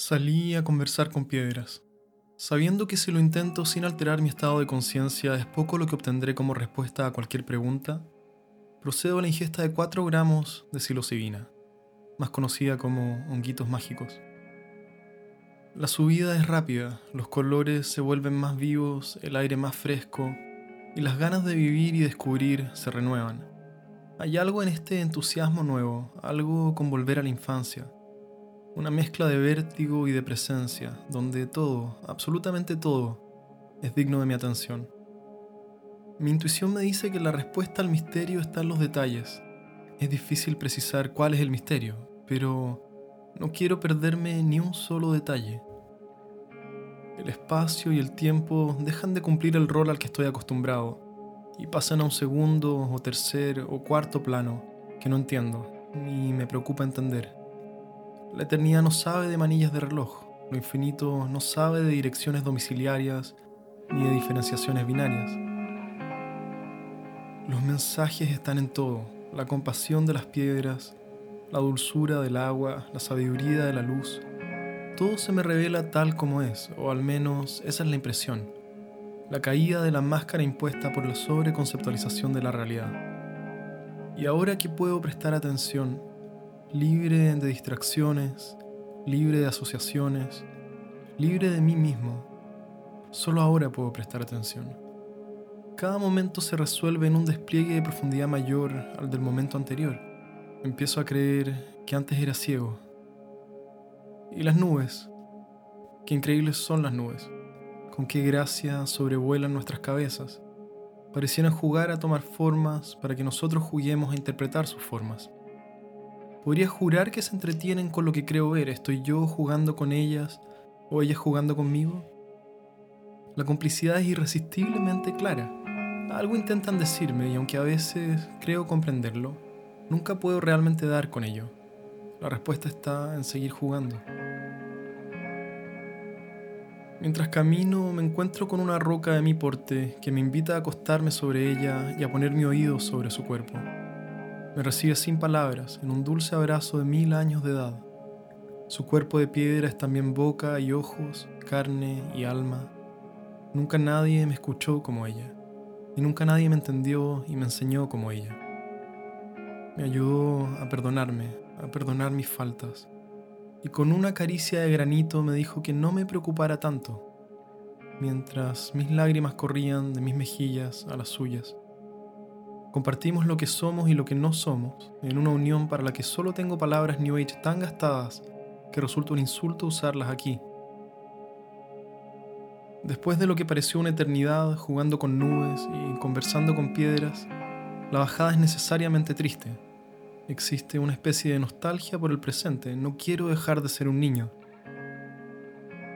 Salí a conversar con piedras, sabiendo que si lo intento sin alterar mi estado de conciencia es poco lo que obtendré como respuesta a cualquier pregunta, procedo a la ingesta de 4 gramos de psilocibina, más conocida como honguitos mágicos. La subida es rápida, los colores se vuelven más vivos, el aire más fresco y las ganas de vivir y descubrir se renuevan. Hay algo en este entusiasmo nuevo, algo con volver a la infancia una mezcla de vértigo y de presencia, donde todo, absolutamente todo, es digno de mi atención. Mi intuición me dice que la respuesta al misterio está en los detalles. Es difícil precisar cuál es el misterio, pero no quiero perderme ni un solo detalle. El espacio y el tiempo dejan de cumplir el rol al que estoy acostumbrado y pasan a un segundo o tercer o cuarto plano que no entiendo ni me preocupa entender. La eternidad no sabe de manillas de reloj, lo infinito no sabe de direcciones domiciliarias ni de diferenciaciones binarias. Los mensajes están en todo, la compasión de las piedras, la dulzura del agua, la sabiduría de la luz. Todo se me revela tal como es, o al menos esa es la impresión. La caída de la máscara impuesta por la sobreconceptualización de la realidad. Y ahora que puedo prestar atención, libre de distracciones, libre de asociaciones, libre de mí mismo. Solo ahora puedo prestar atención. Cada momento se resuelve en un despliegue de profundidad mayor al del momento anterior. Empiezo a creer que antes era ciego. Y las nubes. Qué increíbles son las nubes. Con qué gracia sobrevuelan nuestras cabezas. Parecieran jugar a tomar formas para que nosotros juguemos a interpretar sus formas. Podría jurar que se entretienen con lo que creo ver. ¿Estoy yo jugando con ellas o ellas jugando conmigo? La complicidad es irresistiblemente clara. Algo intentan decirme y aunque a veces creo comprenderlo, nunca puedo realmente dar con ello. La respuesta está en seguir jugando. Mientras camino me encuentro con una roca de mi porte que me invita a acostarme sobre ella y a poner mi oído sobre su cuerpo. Me recibe sin palabras, en un dulce abrazo de mil años de edad. Su cuerpo de piedra es también boca y ojos, carne y alma. Nunca nadie me escuchó como ella, y nunca nadie me entendió y me enseñó como ella. Me ayudó a perdonarme, a perdonar mis faltas, y con una caricia de granito me dijo que no me preocupara tanto, mientras mis lágrimas corrían de mis mejillas a las suyas. Compartimos lo que somos y lo que no somos en una unión para la que solo tengo palabras New Age tan gastadas que resulta un insulto usarlas aquí. Después de lo que pareció una eternidad jugando con nubes y conversando con piedras, la bajada es necesariamente triste. Existe una especie de nostalgia por el presente. No quiero dejar de ser un niño.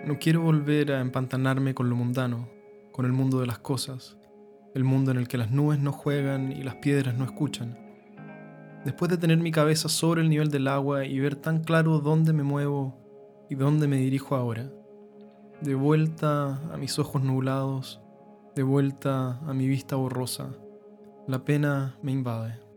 No quiero volver a empantanarme con lo mundano, con el mundo de las cosas, el mundo en el que las nubes no juegan y las piedras no escuchan. Después de tener mi cabeza sobre el nivel del agua y ver tan claro dónde me muevo y dónde me dirijo ahora, de vuelta a mis ojos nublados, de vuelta a mi vista borrosa, la pena me invade.